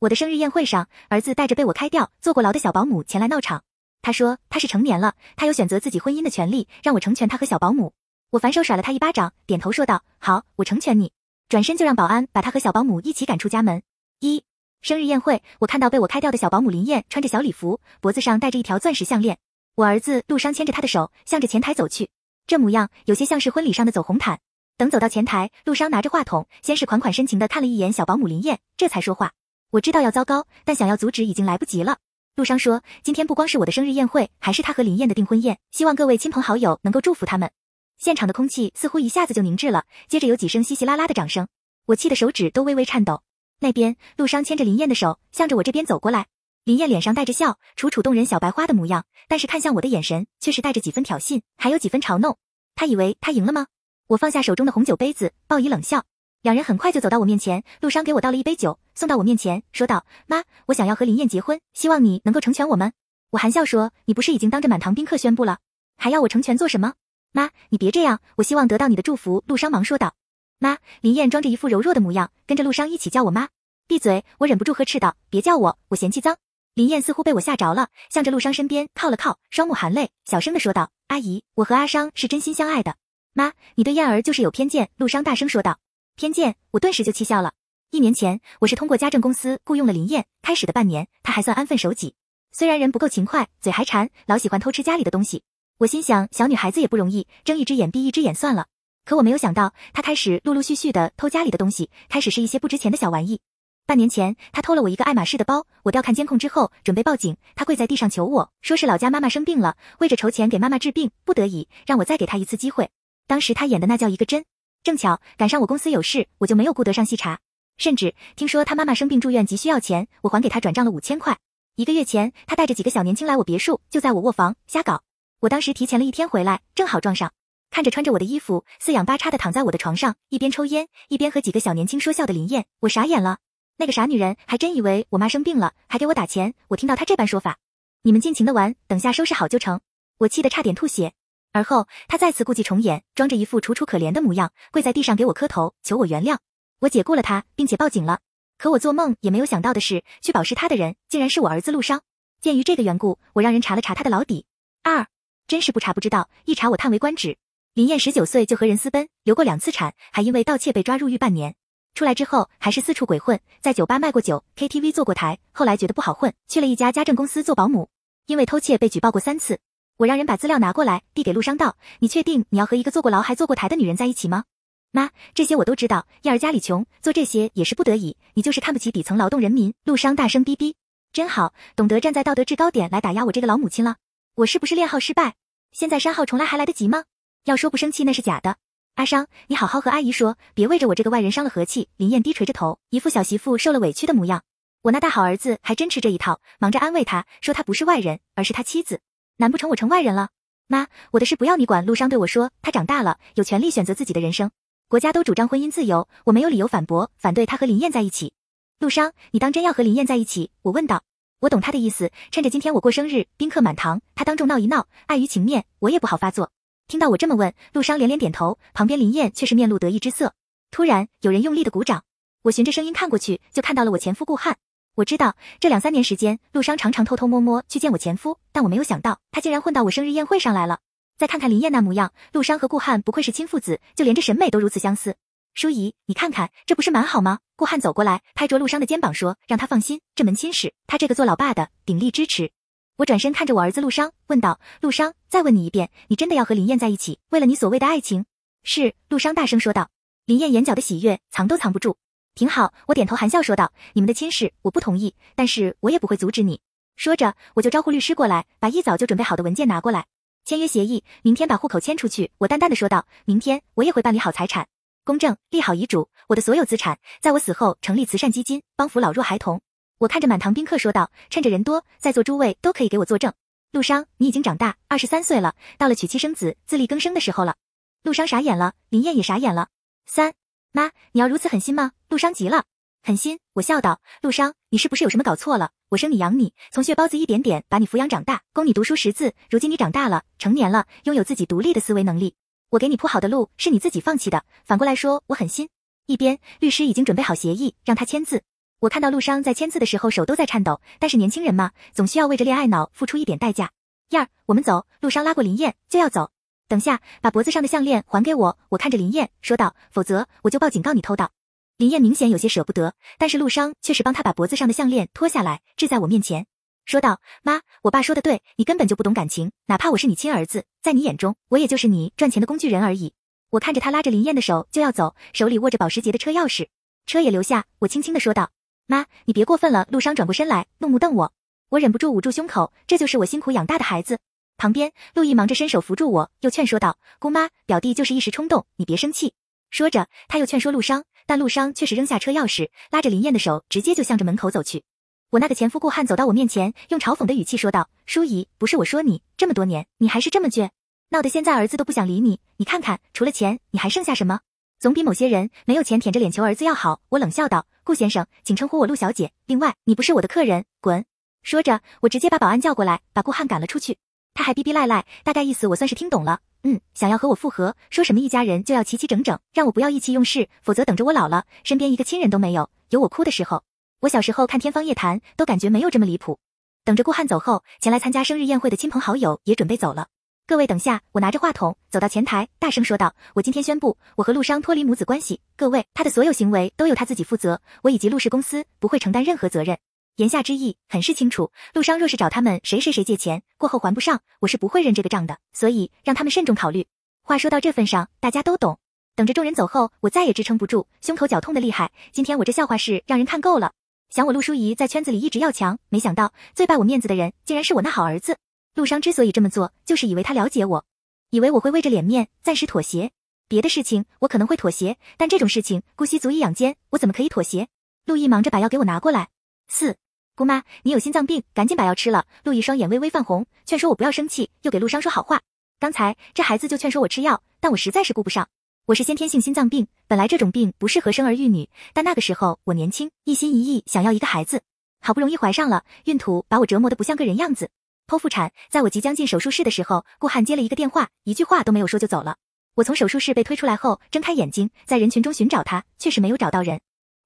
我的生日宴会上，儿子带着被我开掉、坐过牢的小保姆前来闹场。他说他是成年了，他有选择自己婚姻的权利，让我成全他和小保姆。我反手甩了他一巴掌，点头说道：“好，我成全你。”转身就让保安把他和小保姆一起赶出家门。一生日宴会，我看到被我开掉的小保姆林燕穿着小礼服，脖子上戴着一条钻石项链。我儿子陆商牵着她的手，向着前台走去，这模样有些像是婚礼上的走红毯。等走到前台，陆商拿着话筒，先是款款深情的看了一眼小保姆林燕，这才说话。我知道要糟糕，但想要阻止已经来不及了。陆商说：“今天不光是我的生日宴会，还是他和林燕的订婚宴，希望各位亲朋好友能够祝福他们。”现场的空气似乎一下子就凝滞了，接着有几声稀稀拉拉的掌声，我气得手指都微微颤抖。那边，陆商牵着林燕的手，向着我这边走过来。林燕脸上带着笑，楚楚动人小白花的模样，但是看向我的眼神却是带着几分挑衅，还有几分嘲弄。他以为他赢了吗？我放下手中的红酒杯子，报以冷笑。两人很快就走到我面前，陆商给我倒了一杯酒，送到我面前，说道：“妈，我想要和林燕结婚，希望你能够成全我们。”我含笑说：“你不是已经当着满堂宾客宣布了，还要我成全做什么？”妈，你别这样，我希望得到你的祝福。”陆商忙说道。妈，林燕装着一副柔弱的模样，跟着陆商一起叫我妈。闭嘴！我忍不住呵斥道：“别叫我，我嫌弃脏。”林燕似乎被我吓着了，向着陆商身边靠了靠，双目含泪，小声的说道：“阿姨，我和阿商是真心相爱的。”妈，你对燕儿就是有偏见。”陆商大声说道。偏见，我顿时就气笑了。一年前，我是通过家政公司雇佣了林燕。开始的半年，她还算安分守己，虽然人不够勤快，嘴还馋，老喜欢偷吃家里的东西。我心想，小女孩子也不容易，睁一只眼闭一只眼算了。可我没有想到，她开始陆陆续续的偷家里的东西，开始是一些不值钱的小玩意。半年前，她偷了我一个爱马仕的包，我调看监控之后，准备报警。她跪在地上求我说是老家妈妈生病了，为着筹钱给妈妈治病，不得已让我再给她一次机会。当时她演的那叫一个真。正巧赶上我公司有事，我就没有顾得上细查。甚至听说他妈妈生病住院急需要钱，我还给他转账了五千块。一个月前，他带着几个小年轻来我别墅，就在我卧房瞎搞。我当时提前了一天回来，正好撞上，看着穿着我的衣服，四仰八叉的躺在我的床上，一边抽烟一边和几个小年轻说笑的林燕，我傻眼了。那个傻女人还真以为我妈生病了，还给我打钱。我听到她这般说法，你们尽情的玩，等下收拾好就成。我气得差点吐血。而后，他再次故伎重演，装着一副楚楚可怜的模样，跪在地上给我磕头，求我原谅。我解雇了他，并且报警了。可我做梦也没有想到的是，去保释他的人竟然是我儿子陆商。鉴于这个缘故，我让人查了查他的老底。二，真是不查不知道，一查我叹为观止。林燕十九岁就和人私奔，流过两次产，还因为盗窃被抓入狱半年。出来之后，还是四处鬼混，在酒吧卖过酒，KTV 做过台。后来觉得不好混，去了一家家政公司做保姆，因为偷窃被举报过三次。我让人把资料拿过来，递给陆商道：“你确定你要和一个坐过牢还坐过台的女人在一起吗？”妈，这些我都知道。燕儿家里穷，做这些也是不得已。你就是看不起底层劳动人民。陆商大声逼逼：“真好，懂得站在道德制高点来打压我这个老母亲了。我是不是恋号失败？现在删号重来还来得及吗？要说不生气那是假的。阿商，你好好和阿姨说，别为着我这个外人伤了和气。”林燕低垂着头，一副小媳妇受了委屈的模样。我那大好儿子还真吃这一套，忙着安慰他说他不是外人，而是他妻子。难不成我成外人了？妈，我的事不要你管。陆商对我说，他长大了，有权利选择自己的人生。国家都主张婚姻自由，我没有理由反驳，反对他和林燕在一起。陆商，你当真要和林燕在一起？我问道。我懂他的意思，趁着今天我过生日，宾客满堂，他当众闹一闹，碍于情面，我也不好发作。听到我这么问，陆商连连点头，旁边林燕却是面露得意之色。突然，有人用力的鼓掌，我循着声音看过去，就看到了我前夫顾汉。我知道这两三年时间，陆商常常偷偷摸摸去见我前夫，但我没有想到他竟然混到我生日宴会上来了。再看看林燕那模样，陆商和顾汉不愧是亲父子，就连这审美都如此相似。淑仪，你看看，这不是蛮好吗？顾汉走过来，拍着陆商的肩膀说：“让他放心，这门亲事，他这个做老爸的鼎力支持。”我转身看着我儿子陆商，问道：“陆商，再问你一遍，你真的要和林燕在一起？为了你所谓的爱情？”是，陆商大声说道。林燕眼角的喜悦藏都藏不住。挺好，我点头含笑说道：“你们的亲事我不同意，但是我也不会阻止你。”说着，我就招呼律师过来，把一早就准备好的文件拿过来，签约协议，明天把户口迁出去。我淡淡的说道：“明天我也会办理好财产公证，立好遗嘱，我的所有资产，在我死后成立慈善基金，帮扶老弱孩童。”我看着满堂宾客说道：“趁着人多，在座诸位都可以给我作证。”陆商，你已经长大，二十三岁了，到了娶妻生子、自力更生的时候了。陆商傻眼了，林燕也傻眼了。三。妈，你要如此狠心吗？陆商急了，狠心？我笑道，陆商，你是不是有什么搞错了？我生你养你，从血包子一点点把你抚养长大，供你读书识字，如今你长大了，成年了，拥有自己独立的思维能力，我给你铺好的路是你自己放弃的，反过来说我狠心。一边，律师已经准备好协议，让他签字。我看到陆商在签字的时候手都在颤抖，但是年轻人嘛，总需要为着恋爱脑付出一点代价。燕儿，我们走。陆商拉过林燕就要走。等下，把脖子上的项链还给我。我看着林燕说道，否则我就报警告你偷盗。林燕明显有些舍不得，但是陆商却是帮他把脖子上的项链脱下来，置在我面前，说道：“妈，我爸说的对，你根本就不懂感情，哪怕我是你亲儿子，在你眼中，我也就是你赚钱的工具人而已。”我看着他拉着林燕的手就要走，手里握着保时捷的车钥匙，车也留下。我轻轻的说道：“妈，你别过分了。”陆商转过身来，怒目瞪我，我忍不住捂住胸口，这就是我辛苦养大的孩子。旁边，陆毅忙着伸手扶住我，又劝说道：“姑妈，表弟就是一时冲动，你别生气。”说着，他又劝说陆商。但陆商却是扔下车钥匙，拉着林燕的手，直接就向着门口走去。我那个前夫顾汉走到我面前，用嘲讽的语气说道：“淑姨，不是我说你，这么多年你还是这么倔，闹得现在儿子都不想理你。你看看，除了钱，你还剩下什么？总比某些人没有钱舔着脸求儿子要好。”我冷笑道：“顾先生，请称呼我陆小姐。另外，你不是我的客人，滚！”说着，我直接把保安叫过来，把顾汉赶了出去。他还逼逼赖赖，大概意思我算是听懂了。嗯，想要和我复合，说什么一家人就要齐齐整整，让我不要意气用事，否则等着我老了，身边一个亲人都没有，有我哭的时候。我小时候看《天方夜谭》，都感觉没有这么离谱。等着顾汉走后，前来参加生日宴会的亲朋好友也准备走了。各位等下，我拿着话筒走到前台，大声说道：“我今天宣布，我和陆商脱离母子关系。各位，他的所有行为都由他自己负责，我以及陆氏公司不会承担任何责任。”言下之意很是清楚，陆商若是找他们谁谁谁借钱，过后还不上，我是不会认这个账的。所以让他们慎重考虑。话说到这份上，大家都懂。等着众人走后，我再也支撑不住，胸口绞痛的厉害。今天我这笑话是让人看够了。想我陆淑仪在圈子里一直要强，没想到最败我面子的人竟然是我那好儿子。陆商之所以这么做，就是以为他了解我，以为我会为着脸面暂时妥协。别的事情我可能会妥协，但这种事情姑息足以养奸，我怎么可以妥协？陆毅忙着把药给我拿过来。四。姑妈，你有心脏病，赶紧把药吃了。陆毅双眼微微泛红，劝说我不要生气，又给陆商说好话。刚才这孩子就劝说我吃药，但我实在是顾不上。我是先天性心脏病，本来这种病不适合生儿育女，但那个时候我年轻，一心一意想要一个孩子，好不容易怀上了，孕吐把我折磨得不像个人样子。剖腹产，在我即将进手术室的时候，顾汉接了一个电话，一句话都没有说就走了。我从手术室被推出来后，睁开眼睛，在人群中寻找他，却是没有找到人。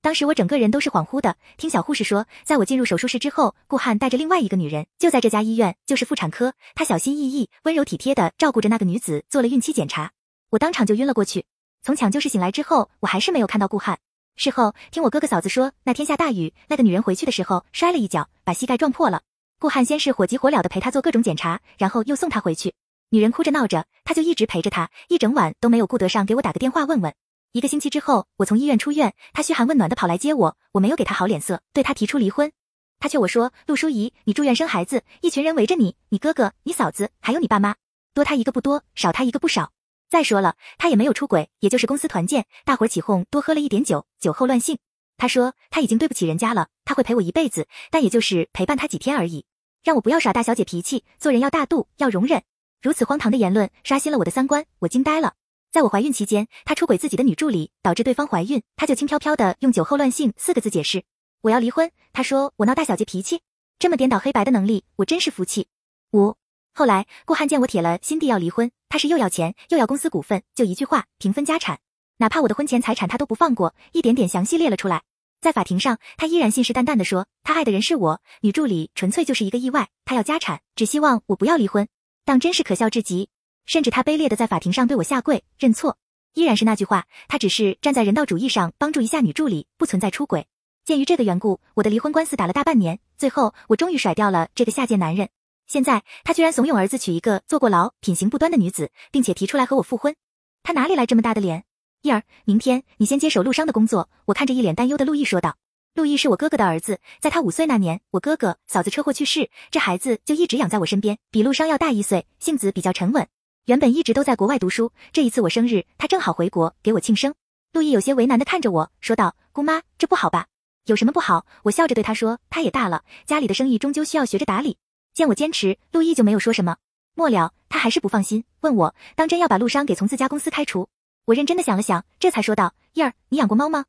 当时我整个人都是恍惚的，听小护士说，在我进入手术室之后，顾汉带着另外一个女人就在这家医院，就是妇产科。他小心翼翼、温柔体贴的照顾着那个女子，做了孕期检查。我当场就晕了过去。从抢救室醒来之后，我还是没有看到顾汉。事后听我哥哥嫂子说，那天下大雨，那个女人回去的时候摔了一跤，把膝盖撞破了。顾汉先是火急火燎的陪她做各种检查，然后又送她回去。女人哭着闹着，他就一直陪着她，一整晚都没有顾得上给我打个电话问问。一个星期之后，我从医院出院，他嘘寒问暖的跑来接我，我没有给他好脸色，对他提出离婚。他劝我说：“陆淑仪，你住院生孩子，一群人围着你，你哥哥、你嫂子还有你爸妈，多他一个不多，少他一个不少。再说了，他也没有出轨，也就是公司团建，大伙起哄多喝了一点酒，酒后乱性。他说他已经对不起人家了，他会陪我一辈子，但也就是陪伴他几天而已，让我不要耍大小姐脾气，做人要大度，要容忍。如此荒唐的言论刷新了我的三观，我惊呆了。”在我怀孕期间，他出轨自己的女助理，导致对方怀孕，他就轻飘飘的用酒后乱性四个字解释我要离婚。他说我闹大小姐脾气，这么颠倒黑白的能力，我真是服气。五后来顾汉见我铁了心地要离婚，他是又要钱又要公司股份，就一句话平分家产，哪怕我的婚前财产他都不放过，一点点详细列了出来。在法庭上，他依然信誓旦旦的说他爱的人是我，女助理纯粹就是一个意外，他要家产，只希望我不要离婚，当真是可笑至极。甚至他卑劣的在法庭上对我下跪认错，依然是那句话，他只是站在人道主义上帮助一下女助理，不存在出轨。鉴于这个缘故，我的离婚官司打了大半年，最后我终于甩掉了这个下贱男人。现在他居然怂恿儿子娶一个坐过牢、品行不端的女子，并且提出来和我复婚，他哪里来这么大的脸？叶儿，明天你先接手陆商的工作。我看着一脸担忧的陆毅说道。陆毅是我哥哥的儿子，在他五岁那年，我哥哥嫂子车祸去世，这孩子就一直养在我身边，比陆商要大一岁，性子比较沉稳。原本一直都在国外读书，这一次我生日，他正好回国给我庆生。陆毅有些为难的看着我说道：“姑妈，这不好吧？有什么不好？”我笑着对他说：“他也大了，家里的生意终究需要学着打理。”见我坚持，陆毅就没有说什么。末了，他还是不放心，问我当真要把陆商给从自家公司开除。我认真的想了想，这才说道：“燕儿，你养过猫吗？”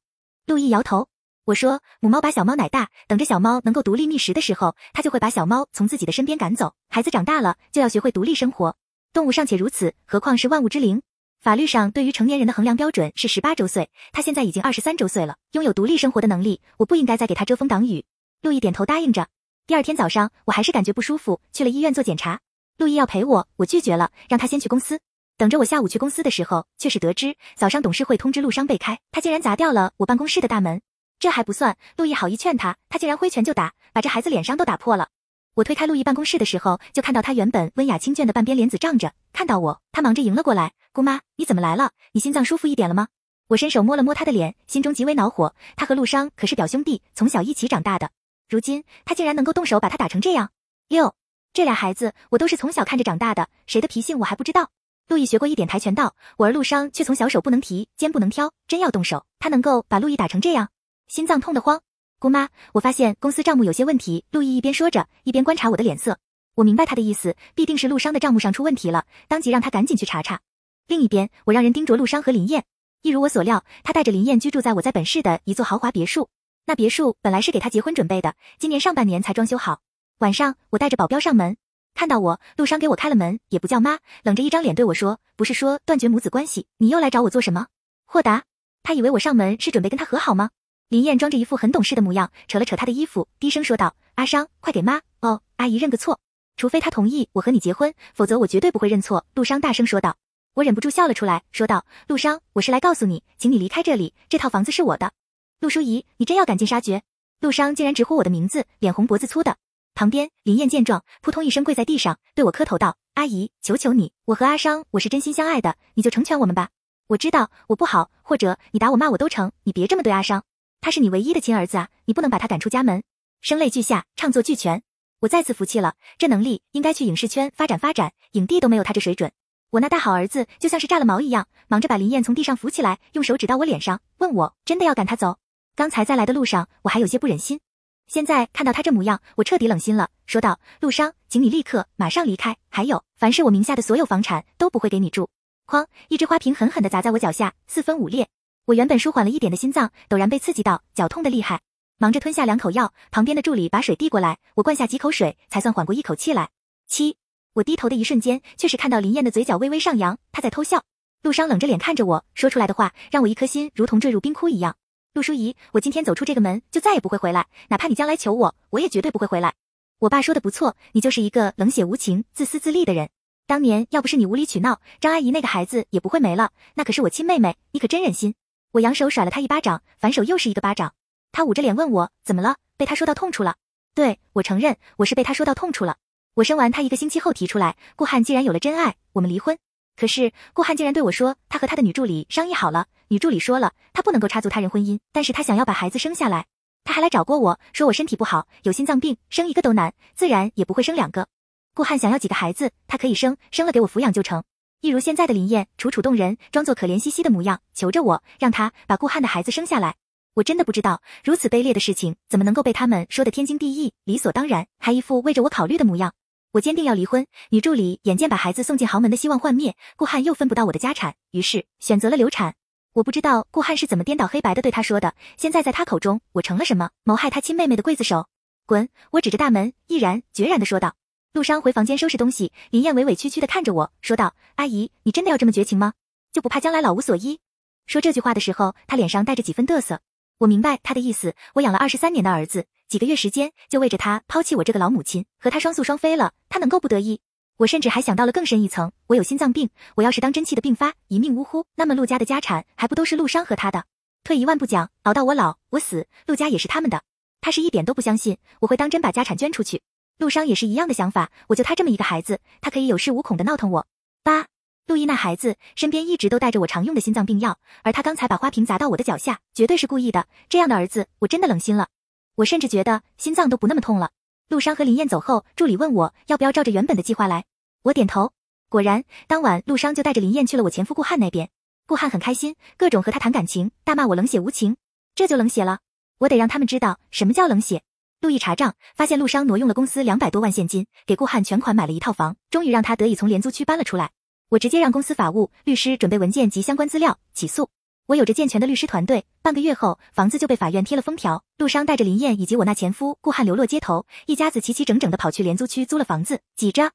陆毅摇头。我说：“母猫把小猫奶大，等着小猫能够独立觅食的时候，它就会把小猫从自己的身边赶走。孩子长大了，就要学会独立生活。”动物尚且如此，何况是万物之灵？法律上对于成年人的衡量标准是十八周岁，他现在已经二十三周岁了，拥有独立生活的能力，我不应该再给他遮风挡雨。陆毅点头答应着。第二天早上，我还是感觉不舒服，去了医院做检查。陆毅要陪我，我拒绝了，让他先去公司。等着我下午去公司的时候，却是得知早上董事会通知陆商被开，他竟然砸掉了我办公室的大门。这还不算，陆毅好意劝他，他竟然挥拳就打，把这孩子脸上都打破了。我推开陆毅办公室的时候，就看到他原本温雅清隽的半边脸子涨着，看到我，他忙着迎了过来。姑妈，你怎么来了？你心脏舒服一点了吗？我伸手摸了摸他的脸，心中极为恼火。他和陆商可是表兄弟，从小一起长大的，如今他竟然能够动手把他打成这样。六，这俩孩子我都是从小看着长大的，谁的脾性我还不知道。陆毅学过一点跆拳道，我儿陆商却从小手不能提，肩不能挑，真要动手，他能够把陆毅打成这样，心脏痛得慌。姑妈，我发现公司账目有些问题。陆毅一边说着，一边观察我的脸色。我明白他的意思，必定是陆商的账目上出问题了，当即让他赶紧去查查。另一边，我让人盯着陆商和林燕。一如我所料，他带着林燕居住在我在本市的一座豪华别墅。那别墅本来是给他结婚准备的，今年上半年才装修好。晚上，我带着保镖上门，看到我，陆商给我开了门，也不叫妈，冷着一张脸对我说：“不是说断绝母子关系，你又来找我做什么？”豁达，他以为我上门是准备跟他和好吗？林燕装着一副很懂事的模样，扯了扯他的衣服，低声说道：“阿商，快给妈哦，阿姨认个错。除非他同意我和你结婚，否则我绝对不会认错。”陆商大声说道。我忍不住笑了出来，说道：“陆商，我是来告诉你，请你离开这里，这套房子是我的。”陆淑仪，你真要赶尽杀绝？陆商竟然直呼我的名字，脸红脖子粗的。旁边林燕见状，扑通一声跪在地上，对我磕头道：“阿姨，求求你，我和阿商我是真心相爱的，你就成全我们吧。我知道我不好，或者你打我骂我都成，你别这么对阿商。”他是你唯一的亲儿子啊，你不能把他赶出家门。声泪俱下，唱作俱全，我再次服气了。这能力应该去影视圈发展发展，影帝都没有他这水准。我那大好儿子就像是炸了毛一样，忙着把林燕从地上扶起来，用手指到我脸上，问我真的要赶他走？刚才在来的路上，我还有些不忍心，现在看到他这模样，我彻底冷心了，说道：“陆商，请你立刻马上离开。还有，凡是我名下的所有房产都不会给你住。”哐，一只花瓶狠狠地砸在我脚下，四分五裂。我原本舒缓了一点的心脏，陡然被刺激到，脚痛的厉害，忙着吞下两口药。旁边的助理把水递过来，我灌下几口水，才算缓过一口气来。七，我低头的一瞬间，却是看到林燕的嘴角微微上扬，她在偷笑。陆商冷着脸看着我，说出来的话让我一颗心如同坠入冰窟一样。陆淑仪，我今天走出这个门，就再也不会回来，哪怕你将来求我，我也绝对不会回来。我爸说的不错，你就是一个冷血无情、自私自利的人。当年要不是你无理取闹，张阿姨那个孩子也不会没了，那可是我亲妹妹，你可真忍心。我扬手甩了他一巴掌，反手又是一个巴掌。他捂着脸问我怎么了，被他说到痛处了。对我承认，我是被他说到痛处了。我生完他一个星期后提出来，顾汉既然有了真爱，我们离婚。可是顾汉竟然对我说，他和他的女助理商议好了，女助理说了，他不能够插足他人婚姻，但是他想要把孩子生下来。他还来找过我说我身体不好，有心脏病，生一个都难，自然也不会生两个。顾汉想要几个孩子，他可以生，生了给我抚养就成。一如现在的林燕，楚楚动人，装作可怜兮兮的模样，求着我让他把顾汉的孩子生下来。我真的不知道，如此卑劣的事情怎么能够被他们说的天经地义、理所当然，还一副为着我考虑的模样。我坚定要离婚，女助理眼见把孩子送进豪门的希望幻灭，顾汉又分不到我的家产，于是选择了流产。我不知道顾汉是怎么颠倒黑白的对他说的，现在在他口中，我成了什么？谋害他亲妹妹的刽子手？滚！我指着大门，毅然决然的说道。陆商回房间收拾东西，林燕委委屈屈的看着我说道：“阿姨，你真的要这么绝情吗？就不怕将来老无所依？”说这句话的时候，他脸上带着几分得瑟。我明白他的意思，我养了二十三年的儿子，几个月时间就为着他抛弃我这个老母亲，和他双宿双飞了，他能够不得意？我甚至还想到了更深一层，我有心脏病，我要是当真气的病发，一命呜呼，那么陆家的家产还不都是陆商和他的？退一万步讲，熬到我老我死，陆家也是他们的。他是一点都不相信我会当真把家产捐出去。陆商也是一样的想法，我就他这么一个孩子，他可以有恃无恐的闹腾我。八，陆毅那孩子身边一直都带着我常用的心脏病药，而他刚才把花瓶砸到我的脚下，绝对是故意的。这样的儿子，我真的冷心了。我甚至觉得心脏都不那么痛了。陆商和林燕走后，助理问我要不要照着原本的计划来，我点头。果然，当晚陆商就带着林燕去了我前夫顾汉那边。顾汉很开心，各种和他谈感情，大骂我冷血无情，这就冷血了。我得让他们知道什么叫冷血。陆毅查账，发现陆商挪用了公司两百多万现金，给顾汉全款买了一套房，终于让他得以从廉租区搬了出来。我直接让公司法务律师准备文件及相关资料起诉。我有着健全的律师团队，半个月后房子就被法院贴了封条。陆商带着林燕以及我那前夫顾汉流落街头，一家子齐齐整整的跑去廉租区租了房子，挤着。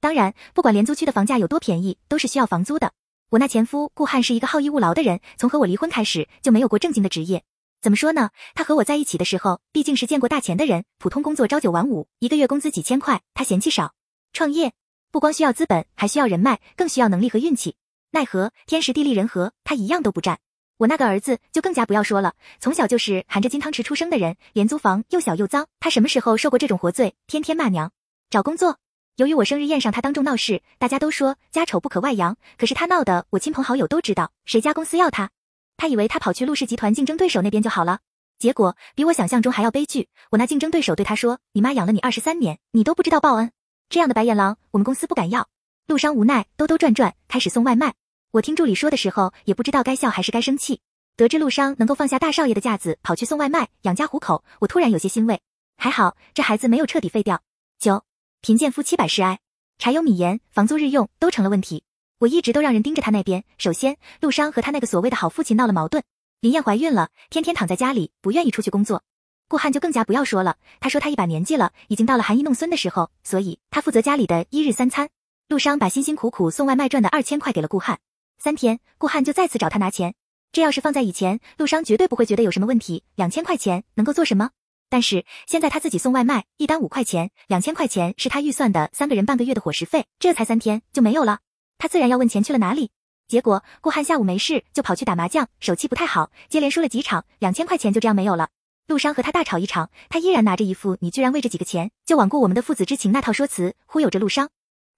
当然，不管廉租区的房价有多便宜，都是需要房租的。我那前夫顾汉是一个好逸恶劳的人，从和我离婚开始就没有过正经的职业。怎么说呢？他和我在一起的时候，毕竟是见过大钱的人，普通工作朝九晚五，一个月工资几千块，他嫌弃少。创业不光需要资本，还需要人脉，更需要能力和运气。奈何天时地利人和，他一样都不占。我那个儿子就更加不要说了，从小就是含着金汤匙出生的人，廉租房又小又脏，他什么时候受过这种活罪？天天骂娘。找工作。由于我生日宴上他当众闹事，大家都说家丑不可外扬。可是他闹的，我亲朋好友都知道，谁家公司要他？他以为他跑去陆氏集团竞争对手那边就好了，结果比我想象中还要悲剧。我那竞争对手对他说：“你妈养了你二十三年，你都不知道报恩。”这样的白眼狼，我们公司不敢要。陆商无奈，兜兜转转开始送外卖。我听助理说的时候，也不知道该笑还是该生气。得知陆商能够放下大少爷的架子，跑去送外卖养家糊口，我突然有些欣慰。还好这孩子没有彻底废掉。九。贫贱夫妻百事哀，柴油米盐、房租日用都成了问题。我一直都让人盯着他那边。首先，陆商和他那个所谓的好父亲闹了矛盾。林燕怀孕了，天天躺在家里，不愿意出去工作。顾汉就更加不要说了。他说他一把年纪了，已经到了含饴弄孙的时候，所以他负责家里的一日三餐。陆商把辛辛苦苦送外卖赚的二千块给了顾汉。三天，顾汉就再次找他拿钱。这要是放在以前，陆商绝对不会觉得有什么问题。两千块钱能够做什么？但是现在他自己送外卖，一单五块钱，两千块钱是他预算的三个人半个月的伙食费，这才三天就没有了，他自然要问钱去了哪里。结果顾汉下午没事就跑去打麻将，手气不太好，接连输了几场，两千块钱就这样没有了。陆商和他大吵一场，他依然拿着一副你居然为这几个钱就罔顾我们的父子之情那套说辞忽悠着陆商，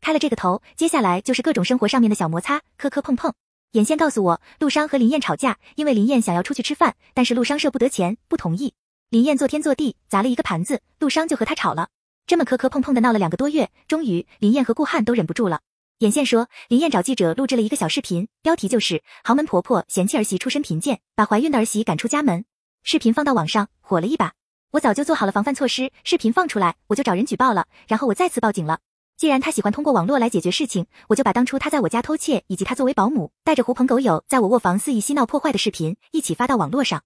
开了这个头，接下来就是各种生活上面的小摩擦，磕磕碰碰。眼线告诉我，陆商和林燕吵架，因为林燕想要出去吃饭，但是陆商舍不得钱，不同意。林燕坐天坐地砸了一个盘子，陆商就和他吵了，这么磕磕碰碰的闹了两个多月，终于林燕和顾汉都忍不住了。眼线说，林燕找记者录制了一个小视频，标题就是“豪门婆婆嫌弃儿媳出身贫贱，把怀孕的儿媳赶出家门”。视频放到网上火了一把，我早就做好了防范措施，视频放出来我就找人举报了，然后我再次报警了。既然他喜欢通过网络来解决事情，我就把当初他在我家偷窃，以及他作为保姆带着狐朋狗友在我卧房肆意嬉闹破坏的视频一起发到网络上。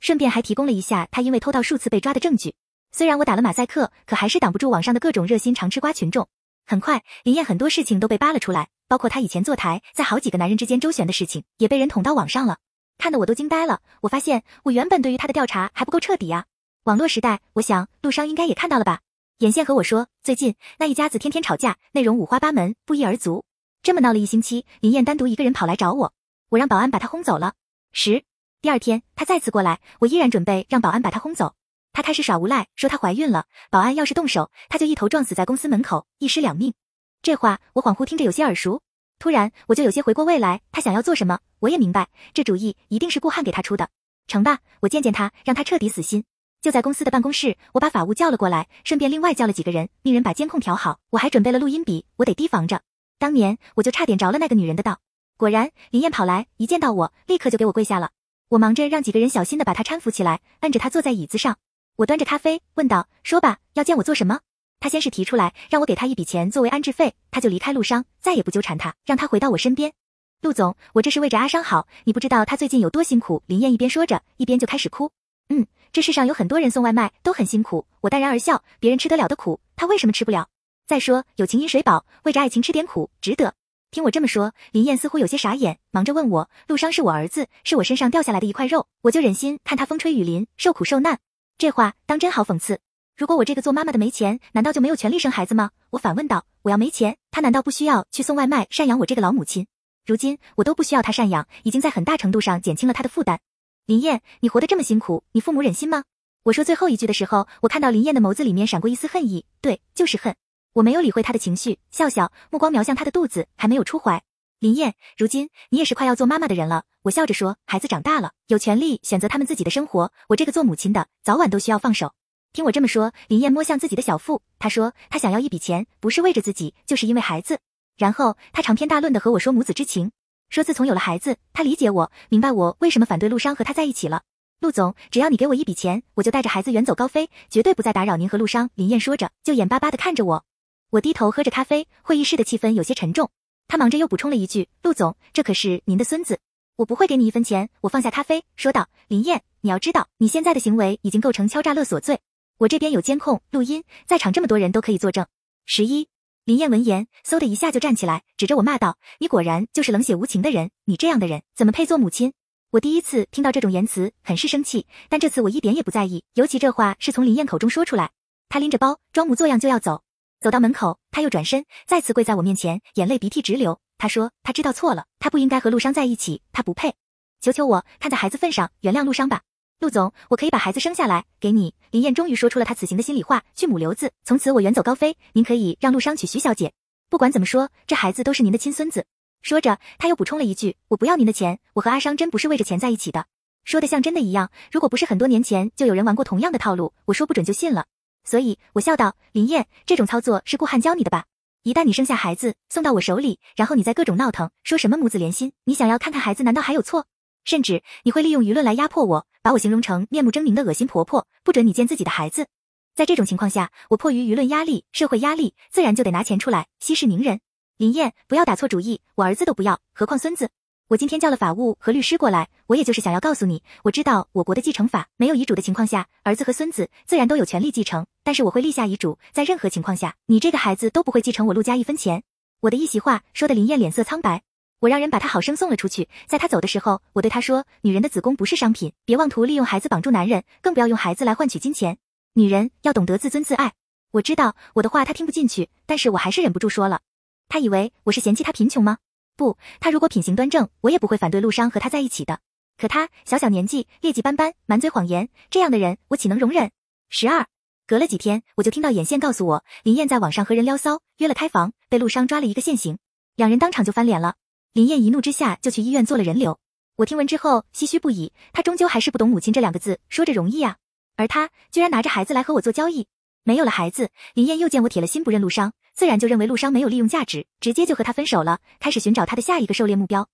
顺便还提供了一下他因为偷盗数次被抓的证据。虽然我打了马赛克，可还是挡不住网上的各种热心常吃瓜群众。很快，林燕很多事情都被扒了出来，包括她以前坐台在好几个男人之间周旋的事情，也被人捅到网上了，看得我都惊呆了。我发现我原本对于他的调查还不够彻底啊！网络时代，我想陆商应该也看到了吧？眼线和我说，最近那一家子天天吵架，内容五花八门，不一而足。这么闹了一星期，林燕单独一个人跑来找我，我让保安把她轰走了。十。第二天，他再次过来，我依然准备让保安把他轰走。他开始耍无赖，说她怀孕了，保安要是动手，他就一头撞死在公司门口，一尸两命。这话我恍惚听着有些耳熟，突然我就有些回过味来，他想要做什么，我也明白，这主意一定是顾汉给他出的。成吧，我见见他，让他彻底死心。就在公司的办公室，我把法务叫了过来，顺便另外叫了几个人，命人把监控调好。我还准备了录音笔，我得提防着。当年我就差点着了那个女人的道。果然，林燕跑来，一见到我，立刻就给我跪下了。我忙着让几个人小心的把他搀扶起来，摁着他坐在椅子上。我端着咖啡问道：“说吧，要见我做什么？”他先是提出来让我给他一笔钱作为安置费，他就离开陆商，再也不纠缠他，让他回到我身边。陆总，我这是为着阿商好，你不知道他最近有多辛苦。林燕一边说着，一边就开始哭。嗯，这世上有很多人送外卖都很辛苦，我淡然而笑。别人吃得了的苦，他为什么吃不了？再说有情饮水饱，为着爱情吃点苦，值得。听我这么说，林燕似乎有些傻眼，忙着问我：“陆商是我儿子，是我身上掉下来的一块肉，我就忍心看他风吹雨淋，受苦受难？”这话当真好讽刺。如果我这个做妈妈的没钱，难道就没有权利生孩子吗？我反问道：“我要没钱，他难道不需要去送外卖赡养我这个老母亲？如今我都不需要他赡养，已经在很大程度上减轻了他的负担。”林燕，你活得这么辛苦，你父母忍心吗？我说最后一句的时候，我看到林燕的眸子里面闪过一丝恨意，对，就是恨。我没有理会他的情绪，笑笑，目光瞄向他的肚子，还没有出怀。林燕，如今你也是快要做妈妈的人了。我笑着说，孩子长大了，有权利选择他们自己的生活。我这个做母亲的，早晚都需要放手。听我这么说，林燕摸向自己的小腹，她说，她想要一笔钱，不是为着自己，就是因为孩子。然后她长篇大论的和我说母子之情，说自从有了孩子，她理解我，明白我为什么反对陆商和他在一起了。陆总，只要你给我一笔钱，我就带着孩子远走高飞，绝对不再打扰您和陆商。林燕说着，就眼巴巴的看着我。我低头喝着咖啡，会议室的气氛有些沉重。他忙着又补充了一句：“陆总，这可是您的孙子，我不会给你一分钱。”我放下咖啡，说道：“林燕，你要知道，你现在的行为已经构成敲诈勒索罪。我这边有监控录音，在场这么多人都可以作证。”十一，林燕闻言，嗖的一下就站起来，指着我骂道：“你果然就是冷血无情的人！你这样的人怎么配做母亲？”我第一次听到这种言辞，很是生气，但这次我一点也不在意，尤其这话是从林燕口中说出来。她拎着包，装模作样就要走，走到门口，她又转身，再次跪在我面前，眼泪鼻涕直流。她说：“她知道错了，她不应该和陆商在一起，她不配。求求我，看在孩子份上，原谅陆商吧。陆总，我可以把孩子生下来给你。”林燕终于说出了她此行的心里话：“去母留子，从此我远走高飞。您可以让陆商娶徐小姐。”不管怎么说，这孩子都是您的亲孙子。说着，他又补充了一句：“我不要您的钱，我和阿商真不是为着钱在一起的。”说的像真的一样。如果不是很多年前就有人玩过同样的套路，我说不准就信了。所以我笑道：“林燕，这种操作是顾汉教你的吧？一旦你生下孩子送到我手里，然后你再各种闹腾，说什么母子连心，你想要看看孩子，难道还有错？甚至你会利用舆论来压迫我，把我形容成面目狰狞的恶心婆婆，不准你见自己的孩子。”在这种情况下，我迫于舆论压力、社会压力，自然就得拿钱出来息事宁人。林燕，不要打错主意，我儿子都不要，何况孙子？我今天叫了法务和律师过来，我也就是想要告诉你，我知道我国的继承法没有遗嘱的情况下，儿子和孙子自然都有权利继承，但是我会立下遗嘱，在任何情况下，你这个孩子都不会继承我陆家一分钱。我的一席话说的林燕脸色苍白，我让人把她好生送了出去，在她走的时候，我对她说，女人的子宫不是商品，别妄图利用孩子绑住男人，更不要用孩子来换取金钱。女人要懂得自尊自爱。我知道我的话她听不进去，但是我还是忍不住说了。她以为我是嫌弃她贫穷吗？不，她如果品行端正，我也不会反对陆商和他在一起的。可她小小年纪，劣迹斑斑，满嘴谎言，这样的人我岂能容忍？十二，隔了几天，我就听到眼线告诉我，林燕在网上和人撩骚，约了开房，被陆商抓了一个现行，两人当场就翻脸了。林燕一怒之下就去医院做了人流。我听闻之后唏嘘不已，她终究还是不懂母亲这两个字，说着容易啊。而他居然拿着孩子来和我做交易，没有了孩子，林燕又见我铁了心不认陆商，自然就认为陆商没有利用价值，直接就和他分手了，开始寻找他的下一个狩猎目标。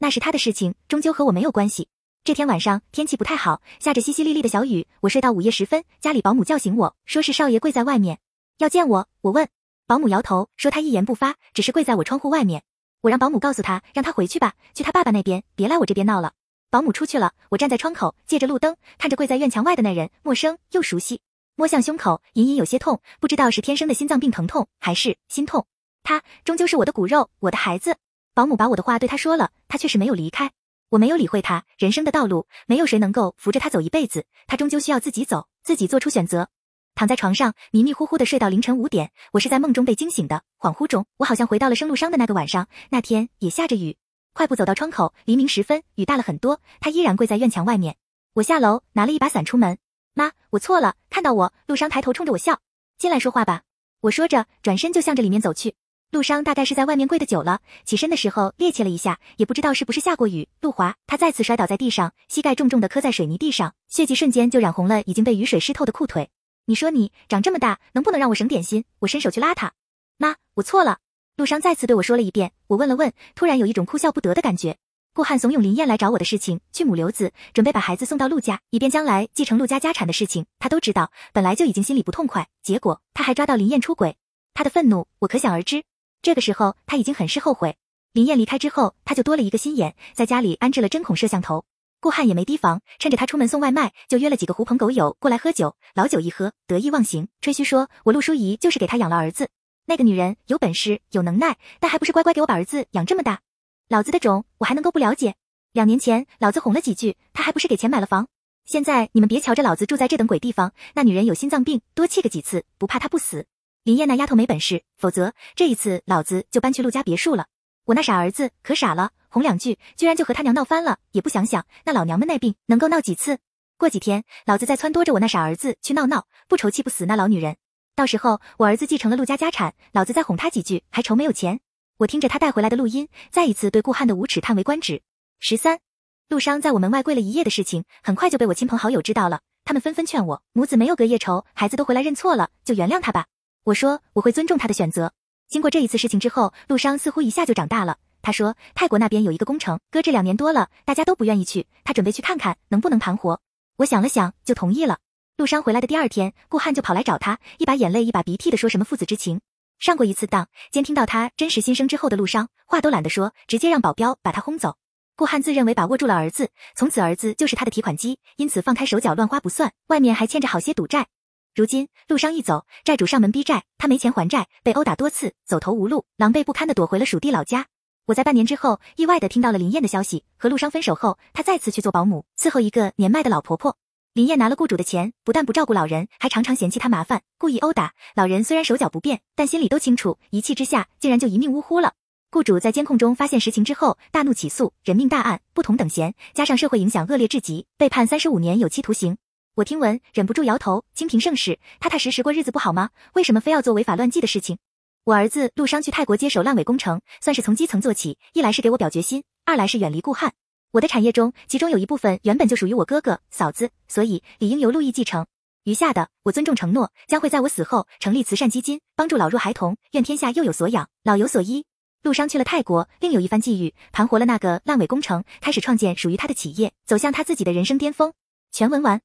那是他的事情，终究和我没有关系。这天晚上天气不太好，下着淅淅沥沥的小雨，我睡到午夜时分，家里保姆叫醒我说是少爷跪在外面要见我。我问保姆，摇头说他一言不发，只是跪在我窗户外面。我让保姆告诉他，让他回去吧，去他爸爸那边，别来我这边闹了。保姆出去了，我站在窗口，借着路灯看着跪在院墙外的那人，陌生又熟悉。摸向胸口，隐隐有些痛，不知道是天生的心脏病疼痛，还是心痛。他终究是我的骨肉，我的孩子。保姆把我的话对他说了，他却是没有离开。我没有理会他，人生的道路，没有谁能够扶着他走一辈子，他终究需要自己走，自己做出选择。躺在床上，迷迷糊糊的睡到凌晨五点，我是在梦中被惊醒的。恍惚中，我好像回到了生路商的那个晚上，那天也下着雨。快步走到窗口，黎明时分，雨大了很多。他依然跪在院墙外面。我下楼拿了一把伞出门。妈，我错了。看到我，陆商抬头冲着我笑，进来说话吧。我说着，转身就向着里面走去。陆商大概是在外面跪的久了，起身的时候趔趄了一下，也不知道是不是下过雨。路滑，他再次摔倒在地上，膝盖重重的磕在水泥地上，血迹瞬间就染红了已经被雨水湿透的裤腿。你说你长这么大，能不能让我省点心？我伸手去拉他。妈，我错了。陆商再次对我说了一遍，我问了问，突然有一种哭笑不得的感觉。顾汉怂恿林燕来找我的事情，去母留子，准备把孩子送到陆家，以便将来继承陆家家产的事情，他都知道，本来就已经心里不痛快，结果他还抓到林燕出轨，他的愤怒我可想而知。这个时候他已经很是后悔。林燕离开之后，他就多了一个心眼，在家里安置了针孔摄像头。顾汉也没提防，趁着他出门送外卖，就约了几个狐朋狗友过来喝酒，老酒一喝，得意忘形，吹嘘说我陆淑仪就是给他养了儿子。那个女人有本事有能耐，但还不是乖乖给我把儿子养这么大？老子的种我还能够不了解？两年前老子哄了几句，他还不是给钱买了房？现在你们别瞧着老子住在这等鬼地方，那女人有心脏病，多气个几次不怕她不死。林燕那丫头没本事，否则这一次老子就搬去陆家别墅了。我那傻儿子可傻了，哄两句居然就和他娘闹翻了，也不想想那老娘们那病能够闹几次？过几天老子再撺掇着我那傻儿子去闹闹，不愁气不死那老女人。到时候我儿子继承了陆家家产，老子再哄他几句，还愁没有钱？我听着他带回来的录音，再一次对顾汉的无耻叹为观止。十三，陆商在我门外跪了一夜的事情，很快就被我亲朋好友知道了，他们纷纷劝我，母子没有隔夜仇，孩子都回来认错了，就原谅他吧。我说我会尊重他的选择。经过这一次事情之后，陆商似乎一下就长大了。他说泰国那边有一个工程，搁置两年多了，大家都不愿意去，他准备去看看能不能盘活。我想了想，就同意了。陆商回来的第二天，顾汉就跑来找他，一把眼泪一把鼻涕的说什么父子之情。上过一次当，监听到他真实心声之后的陆商，话都懒得说，直接让保镖把他轰走。顾汉自认为把握住了儿子，从此儿子就是他的提款机，因此放开手脚乱花不算，外面还欠着好些赌债。如今陆商一走，债主上门逼债，他没钱还债，被殴打多次，走投无路，狼狈不堪的躲回了蜀地老家。我在半年之后，意外的听到了林燕的消息，和陆商分手后，她再次去做保姆，伺候一个年迈的老婆婆。林燕拿了雇主的钱，不但不照顾老人，还常常嫌弃他麻烦，故意殴打老人。虽然手脚不便，但心里都清楚，一气之下竟然就一命呜呼了。雇主在监控中发现实情之后，大怒起诉，人命大案，不同等闲，加上社会影响恶劣至极，被判三十五年有期徒刑。我听闻，忍不住摇头。清平盛世，踏踏实实过日子不好吗？为什么非要做违法乱纪的事情？我儿子陆商去泰国接手烂尾工程，算是从基层做起，一来是给我表决心，二来是远离顾汉。我的产业中，其中有一部分原本就属于我哥哥嫂子，所以理应由陆毅继承。余下的，我尊重承诺，将会在我死后成立慈善基金，帮助老弱孩童，愿天下幼有所养，老有所依。陆商去了泰国，另有一番际遇，盘活了那个烂尾工程，开始创建属于他的企业，走向他自己的人生巅峰。全文完。